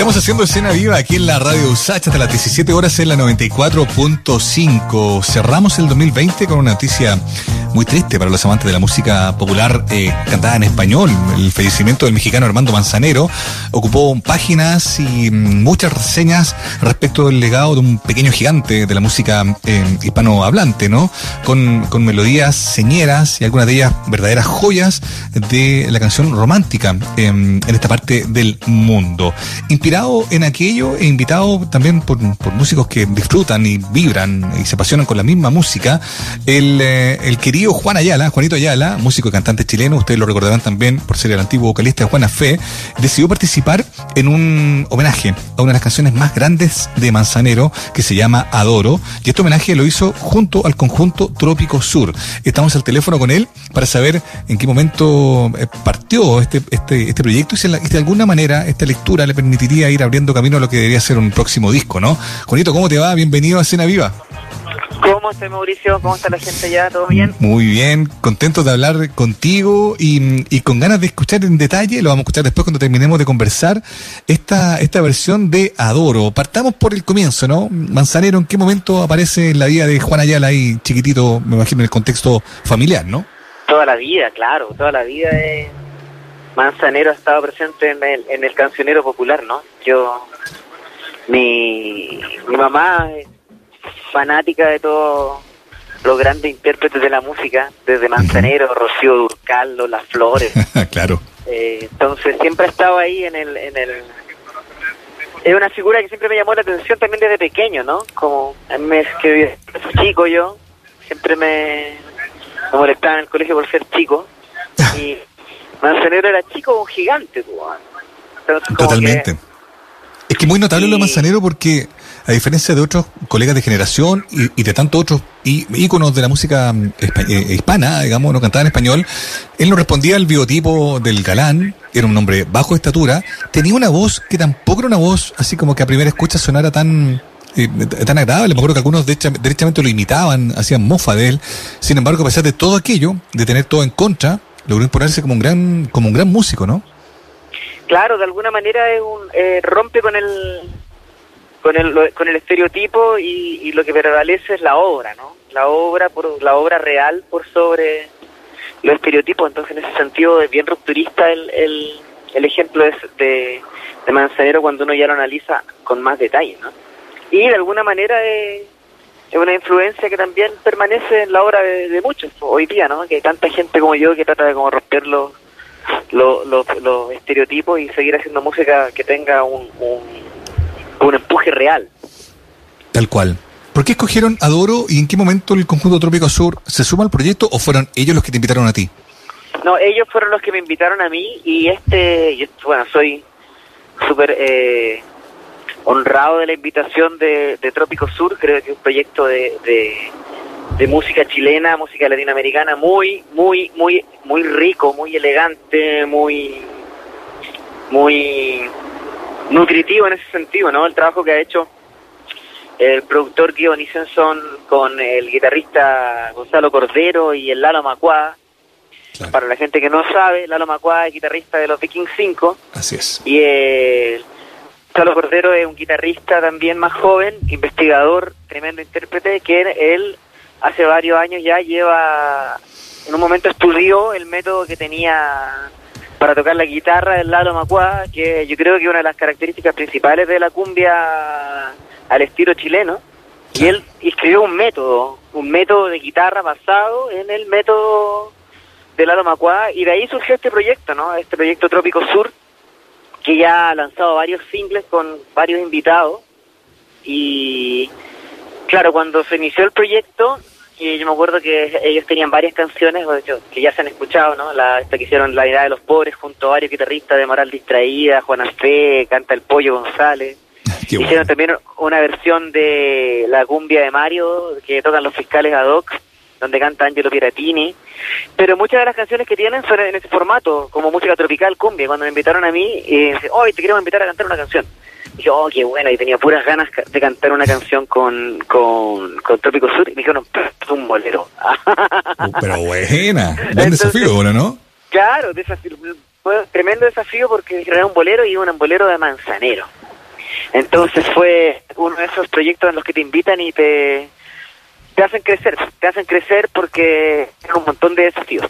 Estamos haciendo escena viva aquí en la radio USACH hasta las 17 horas en la 94.5. Cerramos el 2020 con una noticia muy triste para los amantes de la música popular eh, cantada en español. El fallecimiento del mexicano Armando Manzanero ocupó páginas y mm, muchas reseñas respecto del legado de un pequeño gigante de la música eh, hispanohablante, ¿no? Con, con melodías señeras y algunas de ellas verdaderas joyas de la canción romántica eh, en esta parte del mundo. Inspirado en aquello e invitado también por, por músicos que disfrutan y vibran y se apasionan con la misma música, el, eh, el querido Juan Ayala, Juanito Ayala, músico y cantante chileno, ustedes lo recordarán también por ser el antiguo vocalista de Juana Fe, decidió participar en un homenaje a una de las canciones más grandes de Manzanero que se llama Adoro. Y este homenaje lo hizo junto al conjunto Trópico Sur. Estamos al teléfono con él para saber en qué momento eh, partió este, este, este proyecto y si de alguna manera esta lectura le permitiría ir abriendo camino a lo que debería ser un próximo disco, ¿no? Juanito, ¿cómo te va? Bienvenido a Cena Viva. ¿Cómo estás, Mauricio? ¿Cómo está la gente ya? ¿Todo bien? Muy bien, contento de hablar contigo y, y, con ganas de escuchar en detalle, lo vamos a escuchar después cuando terminemos de conversar, esta, esta versión de Adoro. Partamos por el comienzo, ¿no? Manzanero, ¿en qué momento aparece en la vida de Juan Ayala ahí chiquitito, me imagino, en el contexto familiar, ¿no? Toda la vida, claro, toda la vida de Manzanero ha estado presente en el, en el cancionero popular, ¿no? Yo, mi, mi mamá fanática de todos los grandes intérpretes de la música, desde Manzanero, Rocío Durcal, Las Flores. claro. Eh, entonces siempre he estado ahí en el, en el... Es una figura que siempre me llamó la atención también desde pequeño, ¿no? Como me que chico yo, siempre me, me molestaba en el colegio por ser chico. Y Manzanero era chico un gigante, Entonces, Totalmente. Es que muy notable lo de Manzanero porque a diferencia de otros colegas de generación y, de tantos otros íconos de la música mm, eh, hispana, digamos, no cantaba en español, él no respondía al biotipo del galán, era un hombre bajo estatura, tenía una voz que tampoco era una voz así como que a primera escucha sonara tan eh, tan agradable. Me acuerdo que algunos derechamente lo imitaban, hacían mofa de él. Sin embargo, a pesar de todo aquello, de tener todo en contra, logró imponerse como un gran, como un gran músico, ¿no? Claro, de alguna manera es un, eh, rompe con el con el, con el estereotipo y, lo que prevalece es la obra, ¿no? La obra por la obra real por sobre los estereotipos. Entonces, en ese sentido, es bien rupturista el, el, el ejemplo de, de, Manzanero cuando uno ya lo analiza con más detalle, ¿no? Y de alguna manera es, una influencia que también permanece en la obra de, muchos hoy día, ¿no? Que tanta gente como yo que trata de como romper los, los, los, estereotipos y seguir haciendo música que tenga un un empuje real. Tal cual. ¿Por qué escogieron Adoro y en qué momento el conjunto Trópico Sur se suma al proyecto o fueron ellos los que te invitaron a ti? No, ellos fueron los que me invitaron a mí y este, yo, bueno, soy súper eh, honrado de la invitación de, Trópico Sur, creo que es un proyecto de, de, música chilena, música latinoamericana muy, muy, muy, muy rico, muy elegante, muy, muy nutritivo en ese sentido, ¿no? El trabajo que ha hecho el productor Guido Nisenson con el guitarrista Gonzalo Cordero y el Lalo Macuá. Para la gente que no sabe, Lalo Macuá es guitarrista de los Viking 5. Así es. Y el Gonzalo Cordero es un guitarrista también más joven, investigador, tremendo intérprete, que él hace varios años ya lleva, en un momento estudió el método que tenía para tocar la guitarra del Lalo Macuá, que yo creo que una de las características principales de la cumbia al estilo chileno. Y él escribió un método, un método de guitarra basado en el método del Lalo Macuá, y de ahí surgió este proyecto, ¿no? Este proyecto Trópico Sur, que ya ha lanzado varios singles con varios invitados. Y claro, cuando se inició el proyecto, y yo me acuerdo que ellos tenían varias canciones que ya se han escuchado, ¿no? La, esta que hicieron La Edad de los Pobres junto a varios guitarristas de Moral Distraída, Juana Fe, Canta el Pollo González. hicieron también una versión de La Cumbia de Mario que tocan los fiscales ad hoc, donde canta Angelo Piratini. Pero muchas de las canciones que tienen son en ese formato, como música tropical, cumbia. Cuando me invitaron a mí, y hoy te queremos invitar a cantar una canción dije, oh, qué bueno, y tenía puras ganas de cantar una canción con, con, con Trópico Sur, y me dijeron, es un bolero. Uh, pero buena, buen desafío, ¿no? Claro, desafío, fue tremendo desafío porque era un bolero y un bolero de manzanero. Entonces fue uno de esos proyectos en los que te invitan y te, te hacen crecer, te hacen crecer porque tienen un montón de desafíos.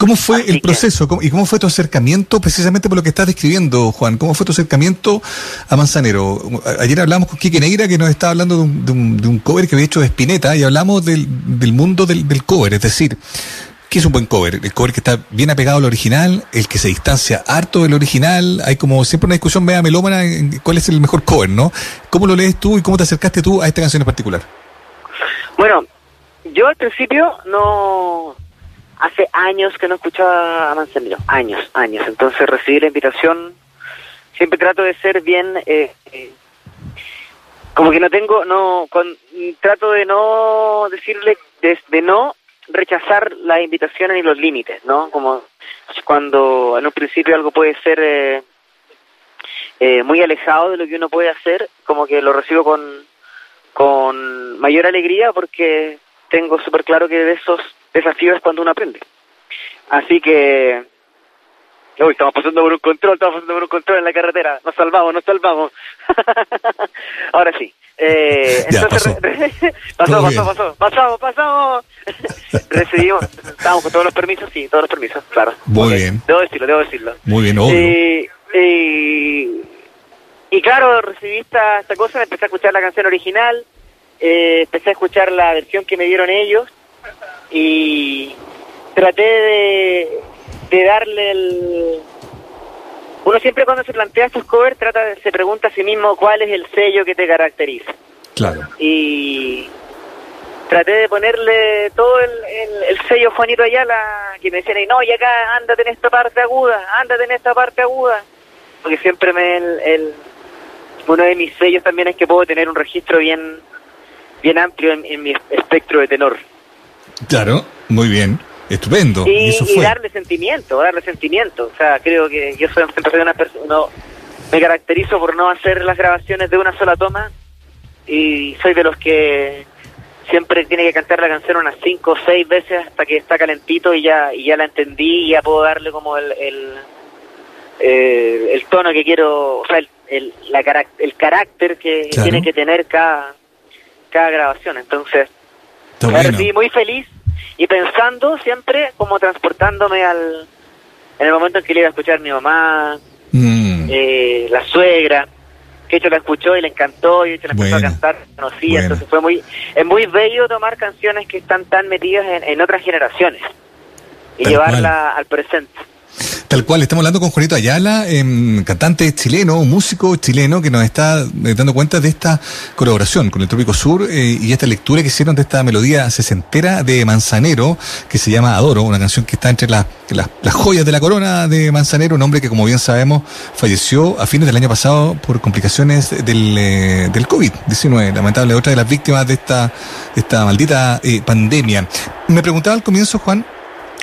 ¿Cómo fue el proceso y cómo fue tu acercamiento precisamente por lo que estás describiendo, Juan? ¿Cómo fue tu acercamiento a Manzanero? Ayer hablamos con Quique Neira que nos estaba hablando de un, de un, cover que había hecho de Spinetta y hablamos del, del mundo del, del, cover, es decir, ¿qué es un buen cover? El cover que está bien apegado al original, el que se distancia harto del original. Hay como siempre una discusión media melómana en cuál es el mejor cover, ¿no? ¿Cómo lo lees tú y cómo te acercaste tú a esta canción en particular? Bueno, yo al principio no hace años que no escuchaba a Manzanero, años, años. Entonces recibí la invitación, siempre trato de ser bien, eh, eh, como que no tengo, no, con, trato de no decirle, de, no rechazar las invitaciones ni los límites, ¿no? Como cuando en un principio algo puede ser eh, eh, muy alejado de lo que uno puede hacer, como que lo recibo con, con mayor alegría porque tengo súper claro que de esos desafío es cuando uno aprende. Así que, uy, estamos pasando por un control, estamos pasando por un control en la carretera, nos salvamos, nos salvamos. Ahora sí. Eh, entonces, pasó. pasó, pasó, pasamos, pasamos. Recibimos, estamos con todos los permisos, sí, todos los permisos, claro. Muy bien. Debo decirlo, debo decirlo. Muy bien, obvio. y, y claro, recibí esta, esta cosa, empecé a escuchar la canción original, eh, empecé a escuchar la versión que me dieron ellos, y traté de, de darle el... Uno siempre cuando se plantea estos covers trata se pregunta a sí mismo cuál es el sello que te caracteriza. Claro. Y traté de ponerle todo el, el, sello Juanito Ayala, que me decían, no, y acá ándate en esta parte aguda, ándate en esta parte aguda. Porque siempre me el, el uno de mis sellos también es que puedo tener un registro bien bien amplio en mi espectro de tenor. Claro, muy bien. Estupendo. Y, darle sentimiento, darle sentimiento. O sea, creo que yo soy, siempre soy una persona, me caracterizo por no hacer las grabaciones de una sola toma y soy de los que siempre tiene que cantar la canción unas cinco o seis veces hasta que está calentito y ya y ya la entendí y ya puedo darle como el el, eh, el tono que quiero, o sea, el, el, la, el carácter que tiene que tener cada, cada grabación. Entonces, me muy feliz y pensando siempre como transportándome al en el momento en que le iba a escuchar mi mamá, mm. eh, la suegra, que hecho la escuchó y le encantó y hecho la empezó a cantar, conocía, entonces fue muy es muy bello tomar canciones que están tan metidas en, otras generaciones y llevarla al presente. Tal cual, estamos hablando con Juanito Ayala, eh, cantante chileno, músico chileno que nos está eh, dando cuenta de esta colaboración con el Trópico Sur eh, y esta lectura que hicieron de esta melodía sesentera de Manzanero que se llama Adoro, una canción que está entre las joyas de la corona de Manzanero, un hombre que como bien sabemos falleció a fines del año pasado por complicaciones del, eh, del COVID-19, lamentable otra de las víctimas de esta, de esta maldita pandemia. Me preguntaba al comienzo, Juan,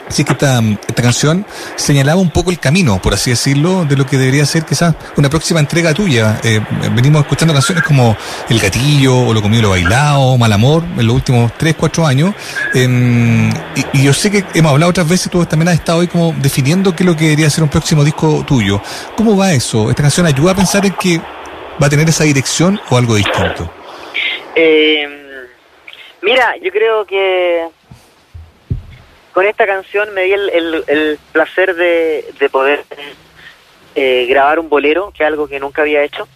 Así que esta, esta canción señalaba un poco el camino, por así decirlo, de lo que debería ser quizás una próxima entrega tuya. Eh, venimos escuchando canciones como El Gatillo, o Lo Comido Lo Bailado, Mal Amor, en los últimos 3, 4 años. Em, y, yo sé que hemos hablado otras veces, tú también has estado hoy como definiendo qué es lo que debería ser un próximo disco tuyo. ¿Cómo va eso? ¿Esta canción ayuda a pensar en que va a tener esa dirección o algo distinto? Eh, mira, yo creo que con esta canción me di el, placer de, poder eh, grabar un bolero, que es algo que nunca había hecho.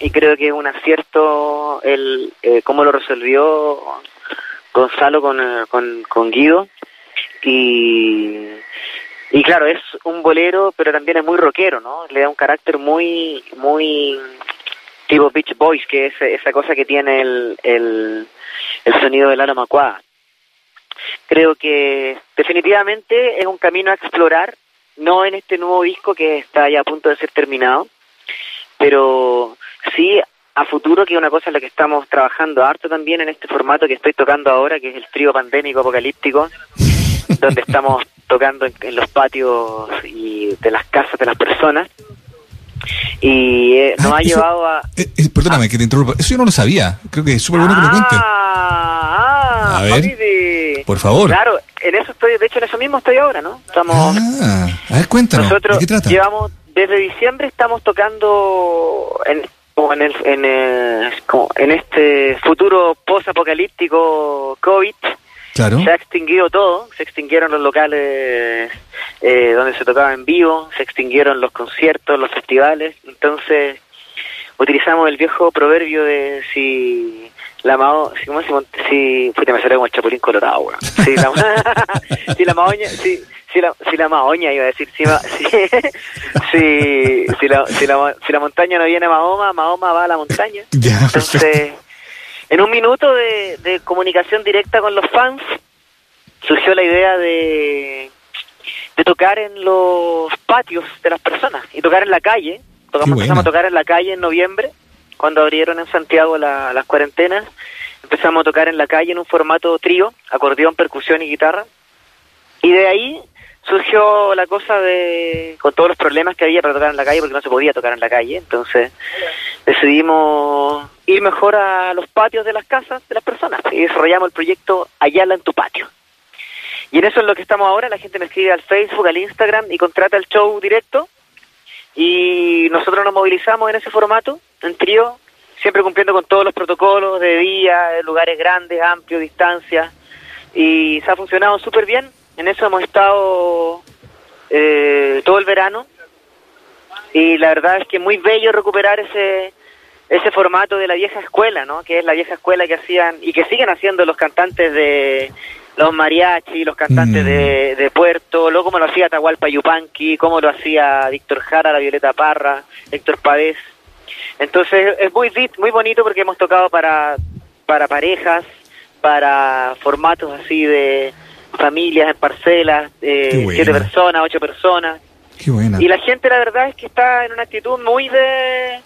Y creo que es un acierto el eh, cómo lo resolvió Gonzalo con, eh, con, con Guido. Y, y claro, es un bolero, pero también es muy rockero, ¿no? Le da un carácter muy, muy tipo Beach Boys, que es esa cosa que tiene el, el, el sonido del aroma Macuá creo que definitivamente es un camino a explorar, no en este nuevo disco que está ya a punto de ser terminado, pero sí a futuro, que es una cosa en la que estamos trabajando harto también en este formato que estoy tocando ahora, que es el trío pandémico apocalíptico, donde estamos tocando en, los patios y de las casas de las personas. Y eh, nos ah, ha llevado a... Eh, eh, perdóname que te interrumpa, eso yo no lo sabía, creo que es súper bueno que lo cuentes. Ah, a ver. Por favor. Claro, en eso estoy, de hecho en eso mismo estoy ahora, ¿no? Estamos. Ah, a ver, cuéntanos. Nosotros ¿de qué trata? llevamos, desde diciembre estamos tocando en, como en el, en, el, como en este futuro post-apocalíptico COVID, Claro. se ha extinguido todo, se extinguieron los locales eh, donde se tocaba en vivo, se extinguieron los conciertos, los festivales, entonces utilizamos el viejo proverbio de si la mao, si, ¿cómo se mon- si, puta, me salió como el chapulín colorado, weón. Si la, si la maoña, si, si la, si la maoña iba a decir, si, si, si, si la, si la, si la montaña no viene a Mahoma, Mahoma va a la montaña. Ya, Entonces, en un minuto de, de comunicación directa con los fans, surgió la idea de, de tocar en los patios de las personas y tocar en la calle. Tocamos, empezamos a tocar en la calle en noviembre, cuando abrieron en Santiago la- las cuarentenas. Empezamos a tocar en la calle en un formato trío, acordeón, percusión y guitarra. Y de ahí surgió la cosa de, con todos los problemas que había para tocar en la calle, porque no se podía tocar en la calle, entonces decidimos ir mejor a los patios de las casas de las personas y desarrollamos el proyecto Ayala en tu patio. Y en eso es lo que estamos ahora, la gente me escribe al Facebook, al Instagram y contrata el show directo y nosotros nos movilizamos en ese formato, en trío, siempre cumpliendo con todos los protocolos de día, de lugares grandes, amplios, distancias y se ha funcionado súper bien. En eso hemos estado eh, todo el verano y la verdad es que muy bello recuperar ese ese formato de la vieja escuela, ¿no? Que es la vieja escuela que hacían y que siguen haciendo los cantantes de los mariachi, los cantantes Mm. de, de Puerto, luego como lo hacía Tahualpa Yupanqui, como lo hacía Víctor Jara, la Violeta Parra, Héctor Pavés. Entonces es muy muy bonito porque hemos tocado para para parejas, para formatos así de familias en parcelas, buena. siete personas, ocho personas. Qué buena. Y la gente, la verdad, es que está en una actitud muy de,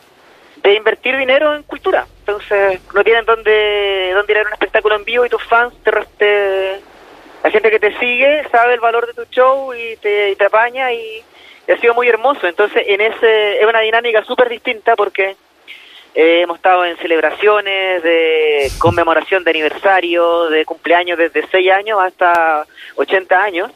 de invertir dinero en cultura. Entonces, no tienen dónde, dónde ir a un espectáculo en vivo y tus fans, te, te- la gente que te sigue sabe el valor de tu show y te, apaña y, y ha sido muy hermoso. Entonces, en ese es una dinámica súper distinta porque eh, hemos estado en celebraciones de conmemoración de aniversario, de cumpleaños desde 6 años hasta 80 años.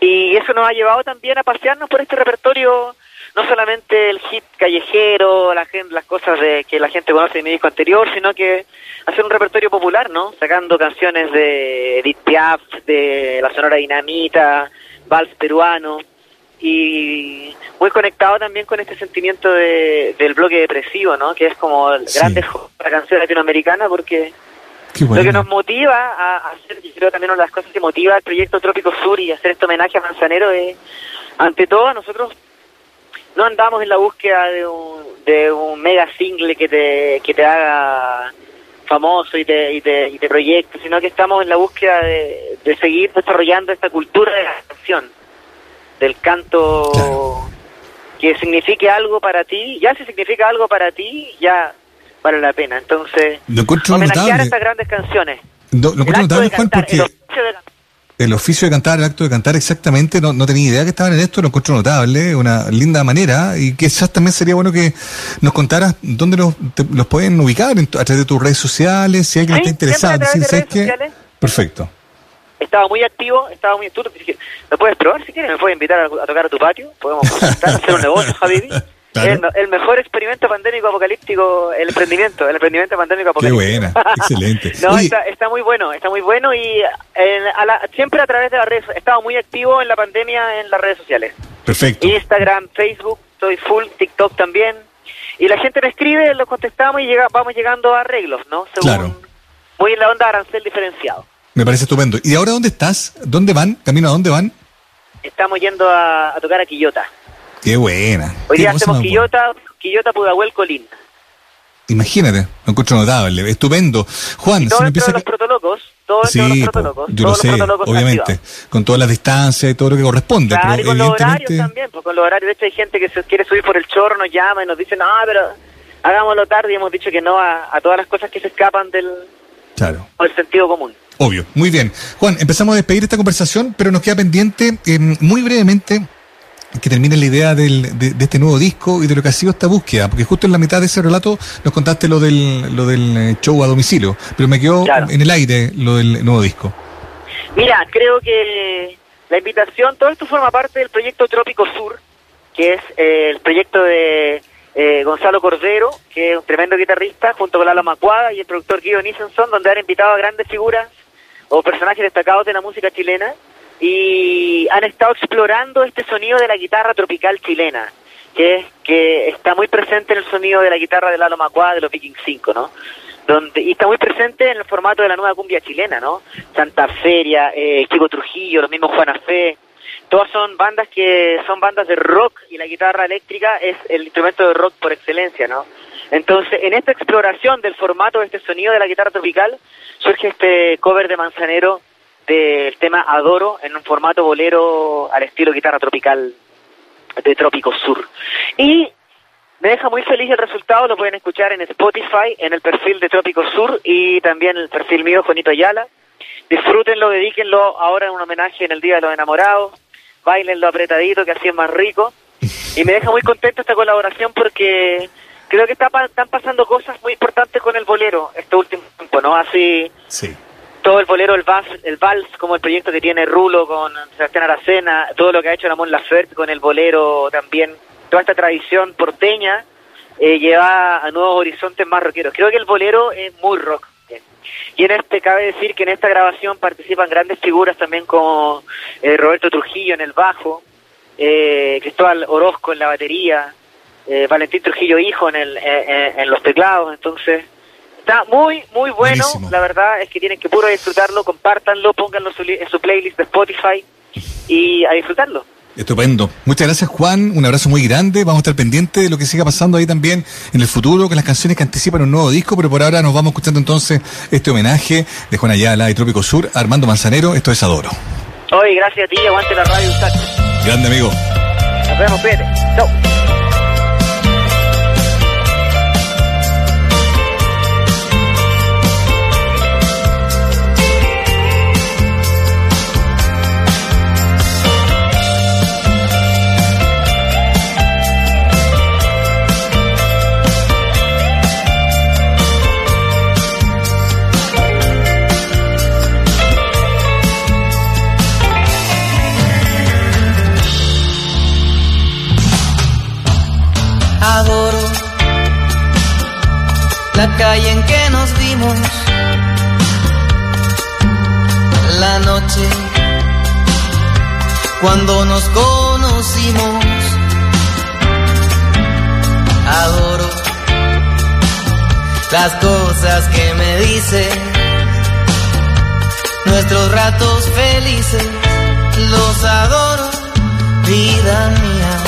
Y eso nos ha llevado también a pasearnos por este repertorio, no solamente el hit callejero, la gente, las cosas de que la gente conoce de mi disco anterior, sino que hacer un repertorio popular, ¿no? Sacando canciones de Edith Piaf, de la Sonora Dinamita, vals peruano y muy conectado también con este sentimiento de, del bloque depresivo, ¿no? Que es como el Sí. grande la canción latinoamericana porque lo que nos motiva a a hacer, yo creo también una de las cosas que motiva al proyecto Trópico Sur y hacer este homenaje a Manzanero es, ante todo, nosotros no andamos en la búsqueda de un, de un mega single que te, que te haga famoso y te, y te, y te proyecte, sino que estamos en la búsqueda de, de seguir desarrollando esta cultura de la canción, del canto Claro. que signifique algo para ti, ya si significa algo para ti, ya vale la pena. Entonces, homenajear notable. estas grandes canciones. No, lo El acto notable, de Juan, cantar, porque el de. El oficio de cantar, el acto de cantar exactamente, no, no tenía idea que estaban en esto, lo encuentro notable, una linda manera, y quizás también sería bueno que nos contaras dónde los, te- los pueden ubicar, en a través de tus redes sociales, si alguien Sí, está interesado. de ¿sabes sociales. Perfecto. Estaba muy activo, estaba muy tú, ¿Me puedes probar si quieres? ¿Me puedes invitar a, a tocar a tu patio? Podemos hacer un negocio, Javi. Claro. El, el mejor experimento pandémico apocalíptico, el emprendimiento, el emprendimiento pandémico Qué apocalíptico. buena, excelente. No, Oye, está, está muy bueno, está muy bueno y en- a la- siempre a través de las redes, he estado muy activo en la pandemia en las redes sociales. perfecto. Instagram, Facebook, estoy full, TikTok también. Y la gente me escribe, lo contestamos y llega, vamos llegando a arreglos, ¿no? Según, Claro. Muy en la onda arancel diferenciado. Me parece estupendo. ¿Y ahora dónde estás? ¿Dónde van? ¿Camino a dónde van? Estamos yendo a, a tocar a Quillota. Qué buena. Hoy día hacemos. Quillota, Quillota, Pudahuel, Colín. Imagínate, lo encuentro notable, estupendo. Juan, Y todo se me empieza los protocolo, todo Sí, los po, protocolo, yo lo todos sé, los protocolos obviamente, activados. con todas las distancias y todo lo que corresponde, Claro, y pero con los horarios evidentemente... también, pues con los horarios. De hecho, hay gente que se quiere subir por el chorro, nos llama y nos dice, no, pero hagámoslo tarde. Y hemos dicho que no a, a todas las cosas que se escapan del, Claro. del sentido común. Obvio, muy bien. Juan, empezamos a despedir esta conversación, pero nos queda pendiente eh, muy brevemente que termine la idea del, de, de este nuevo disco y de lo que ha sido esta búsqueda, porque justo en la mitad de ese relato nos contaste lo del, lo del eh, show a domicilio, pero me quedó Claro. en el aire lo del nuevo disco. Mira, creo que la invitación, todo esto forma parte del proyecto Trópico Sur, que es eh, el proyecto de eh, Gonzalo Cordero, que es un tremendo guitarrista, junto con Lalo Macuada y el productor Guido Nissenson, donde han invitado a grandes figuras o personajes destacados de la música chilena y han estado explorando este sonido de la guitarra tropical chilena, que que está muy presente en el sonido de la guitarra de Lalo Macuada de los Viking 5, ¿no? Donde, y está muy presente en el formato de la nueva cumbia chilena, ¿no? Santa Feria, eh, Chico Trujillo, los mismos Juana Fe, todas son bandas que son bandas de rock y la guitarra eléctrica es el instrumento de rock por excelencia, ¿no? Entonces, en esta exploración del formato de este sonido de la guitarra tropical, surge este cover de Manzanero del tema Adoro en un formato bolero al estilo guitarra tropical de Trópico Sur. Y me deja muy feliz el resultado, lo pueden escuchar en Spotify, en el perfil de Trópico Sur y también en el perfil mío, Juanito Ayala. Disfrútenlo, dedíquenlo ahora en un homenaje en el Día de los Enamorados lo apretadito, que así es más rico. Y me deja muy contento esta colaboración porque creo que está, están pasando cosas muy importantes con el bolero este último tiempo, ¿no? Así, sí. Todo el bolero, el vals, el vals, como el proyecto que tiene Rulo con Sebastián Aracena, todo lo que ha hecho Ramón Laferte con el bolero también, toda esta tradición porteña eh, lleva a nuevos horizontes más rockeros. Creo que el bolero es muy rock. Y en este cabe decir que en esta grabación participan grandes figuras también como eh, Roberto Trujillo en el bajo, eh, Cristóbal Orozco en la batería, eh, Valentín Trujillo hijo en, el, en los teclados, entonces está muy muy bueno, la verdad es que tienen que puro disfrutarlo, compártanlo, pónganlo en su playlist de Spotify y a disfrutarlo. Estupendo. Muchas gracias, Juan. Un abrazo muy grande. Vamos a estar pendientes de lo que siga pasando ahí también en el futuro con las canciones que anticipan un nuevo disco, pero por ahora nos vamos escuchando entonces este homenaje de Juan Ayala y Trópico Sur, Armando Manzanero. Esto es Adoro. Oye, gracias a ti. Aguante la radio. Grande amigo. Nos vemos, Pete. Chau. La noche cuando nos conocimos. Adoro las cosas que me dice, nuestros ratos felices, los adoro, vida mía.